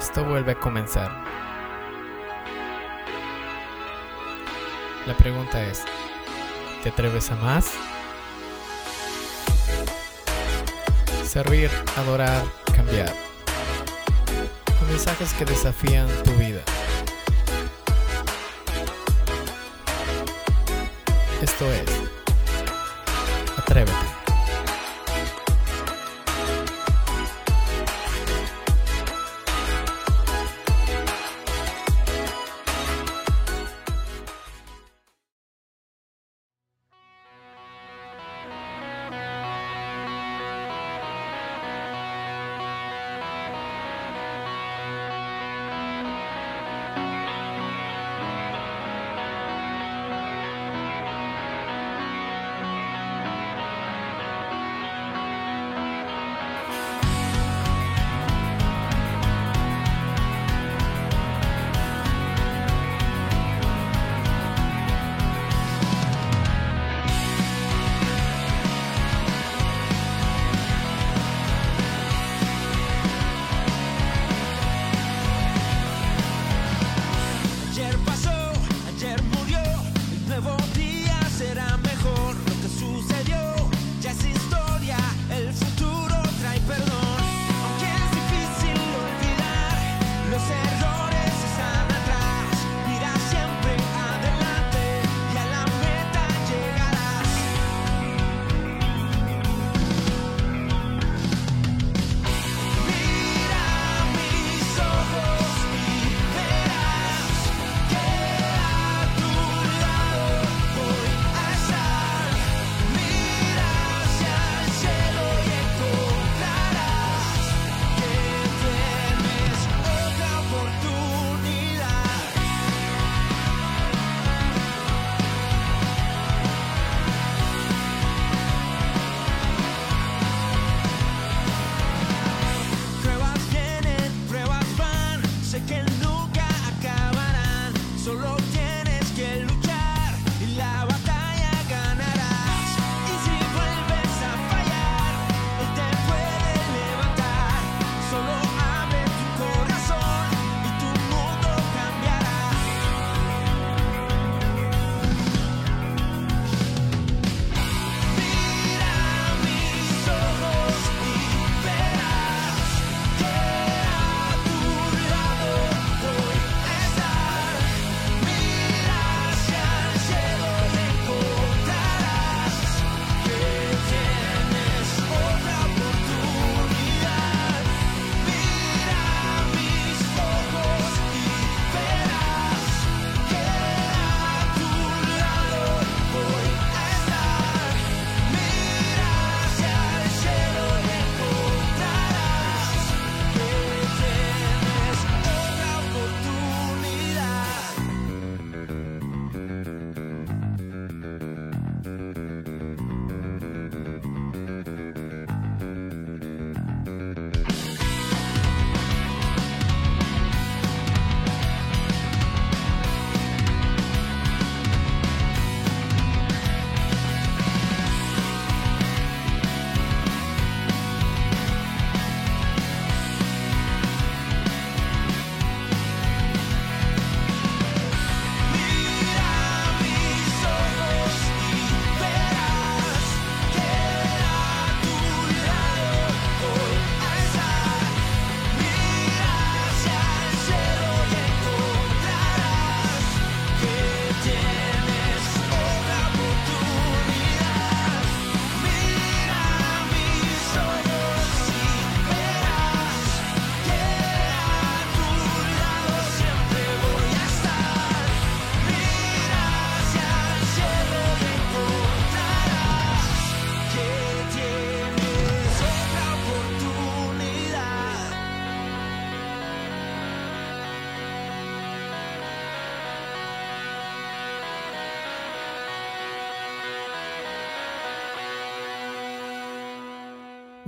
Esto vuelve a comenzar. La pregunta es, ¿te atreves a más? Servir, adorar, cambiar. Con mensajes que desafían tu vida. Esto es, atrévete.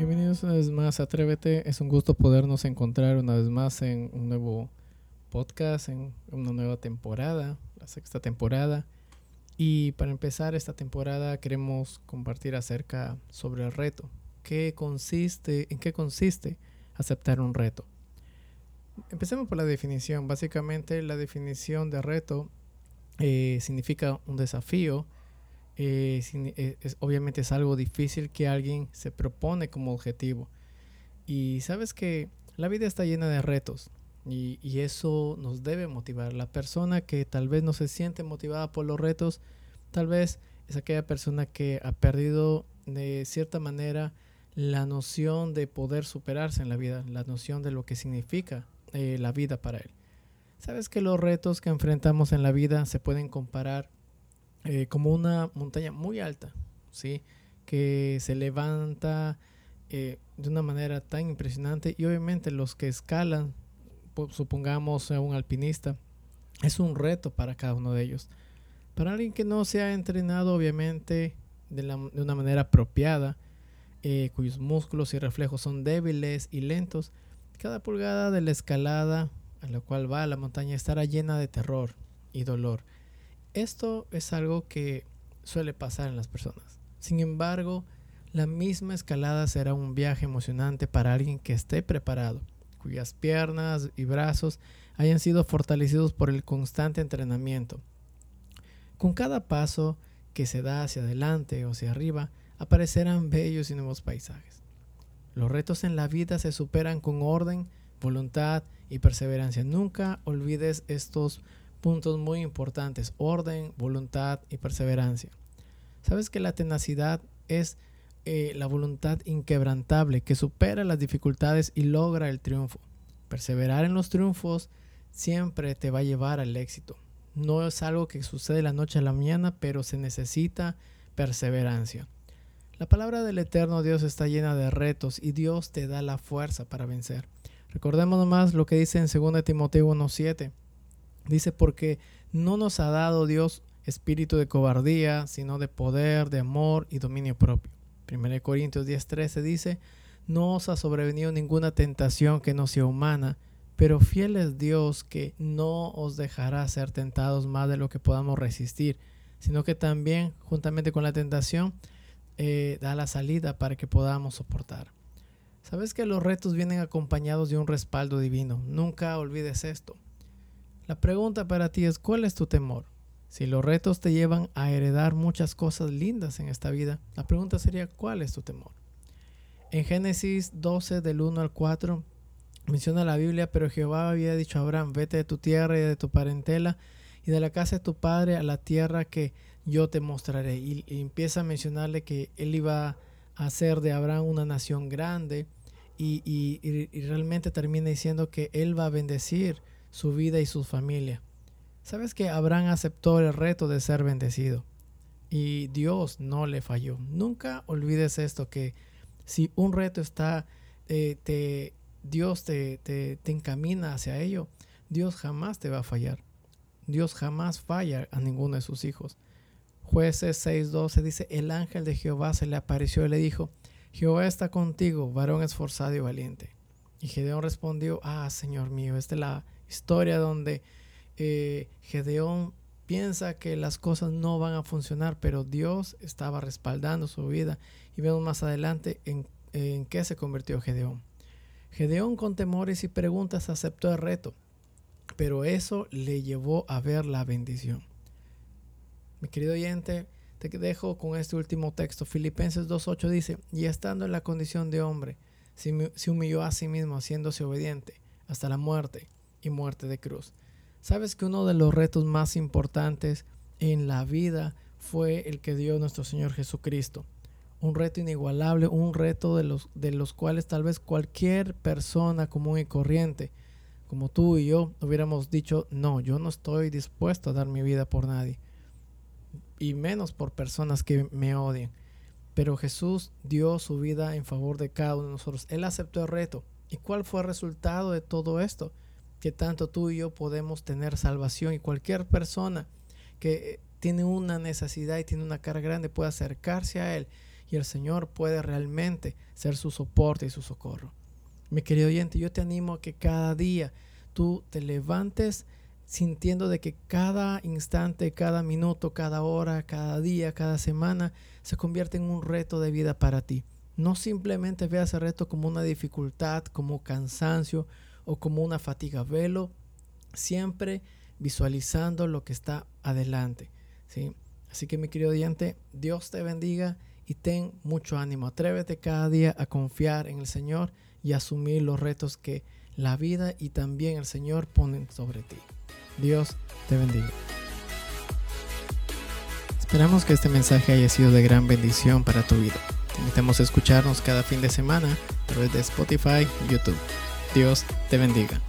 Bienvenidos una vez más a Atrévete. Es un gusto podernos encontrar una vez más en un nuevo podcast, en una nueva temporada, la sexta temporada. Y para empezar esta temporada queremos compartir acerca sobre el reto. ¿Qué consiste, ¿En qué consiste aceptar un reto? Empecemos por la definición. Básicamente la definición de reto eh, significa un desafío. Eh, eh, es- obviamente es algo difícil que alguien se propone como objetivo. Y sabes que la vida está llena de retos y, y eso nos debe motivar. La persona que tal vez no se siente motivada por los retos, tal vez es aquella persona que ha perdido de cierta manera la noción de poder superarse en la vida, la noción de lo que significa eh, la vida para él. Sabes que los retos que enfrentamos en la vida se pueden comparar eh, como una montaña muy alta, ¿sí? Que se levanta eh, de una manera tan impresionante y obviamente los que escalan, po- supongamos a un alpinista, es un reto para cada uno de ellos. Para alguien que no se ha entrenado obviamente de una manera apropiada, eh, cuyos músculos y reflejos son débiles y lentos, cada pulgada de la escalada a la cual va la montaña estará llena de terror y dolor. Esto es algo que suele pasar en las personas. Sin embargo, la misma escalada será un viaje emocionante para alguien que esté preparado, cuyas piernas y brazos hayan sido fortalecidos por el constante entrenamiento. Con cada paso que se da hacia adelante o hacia arriba, aparecerán bellos y nuevos paisajes. Los retos en la vida se superan con orden, voluntad y perseverancia. Nunca olvides estos puntos muy importantes, orden, voluntad y perseverancia. Sabes que la tenacidad es eh, la voluntad inquebrantable que supera las dificultades y logra el triunfo. Perseverar en los triunfos siempre te va a llevar al éxito. No es algo que sucede de la noche a la mañana, pero se necesita perseverancia. La palabra del eterno Dios está llena de retos y Dios te da la fuerza para vencer. Recordemos nomás lo que dice en 2 Timoteo 1.7. Dice, porque no nos ha dado Dios espíritu de cobardía, sino de poder, de amor y dominio propio. 1 Corintios 10.13 dice, no os ha sobrevenido ninguna tentación que no sea humana, pero fiel es Dios que no os dejará ser tentados más de lo que podamos resistir, sino que también, juntamente con la tentación, eh, da la salida para que podamos soportar. Sabes que los retos vienen acompañados de un respaldo divino. Nunca olvides esto. La pregunta para ti es, ¿cuál es tu temor? Si los retos te llevan a heredar muchas cosas lindas en esta vida, la pregunta sería, ¿cuál es tu temor? En Génesis 12 del 1 al 4 menciona la Biblia, pero Jehová había dicho a Abraham, vete de tu tierra y de tu parentela y de la casa de tu padre a la tierra que yo te mostraré. Y, empieza a mencionarle que él iba a hacer de Abraham una nación grande y, y realmente termina diciendo que él va a bendecir su vida y su familia. Sabes que Abraham aceptó el reto de ser bendecido y Dios no le falló. Nunca olvides esto, que si un reto está, eh, Dios te, te, te encamina hacia ello, Dios jamás te va a fallar. Dios jamás falla a ninguno de sus hijos. Jueces 6:12 dice, el ángel de Jehová se le apareció y le dijo, Jehová está contigo, varón esforzado y valiente. Y Gedeón respondió, ah, Señor mío, esta es la historia donde eh, Gedeón piensa que las cosas no van a funcionar, pero Dios estaba respaldando su vida. Y vemos más adelante en, en qué se convirtió Gedeón. Gedeón con temores y preguntas aceptó el reto, pero eso le llevó a ver la bendición. Mi querido oyente, te dejo con este último texto. Filipenses 2.8 dice, y estando en la condición de hombre, se humilló a sí mismo, haciéndose obediente hasta la muerte y muerte de cruz. Sabes que uno de los retos más importantes en la vida fue el que dio nuestro Señor Jesucristo. Un reto inigualable, un reto de los, de los cuales tal vez cualquier persona común y corriente, como tú y yo, hubiéramos dicho, no, yo no estoy dispuesto a dar mi vida por nadie. Y menos por personas que me odian. Pero Jesús dio su vida en favor de cada uno de nosotros. Él aceptó el reto. ¿Y cuál fue el resultado de todo esto? Que tanto tú y yo podemos tener salvación y cualquier persona que tiene una necesidad y tiene una cara grande puede acercarse a Él y el Señor puede realmente ser su soporte y su socorro. Mi querido oyente, yo te animo a que cada día tú te levantes sintiendo de que cada instante, cada minuto, cada hora, cada día, cada semana se convierte en un reto de vida para ti. No simplemente veas el reto como una dificultad, como cansancio o como una fatiga. Velo siempre visualizando lo que está adelante. ¿sí? Así que mi querido oyente, Dios te bendiga y ten mucho ánimo. Atrévete cada día a confiar en el Señor y asumir los retos que la vida y también el Señor ponen sobre ti. Dios te bendiga. Esperamos que este mensaje haya sido de gran bendición para tu vida. Te invitamos a escucharnos cada fin de semana a través de Spotify y YouTube. Dios te bendiga.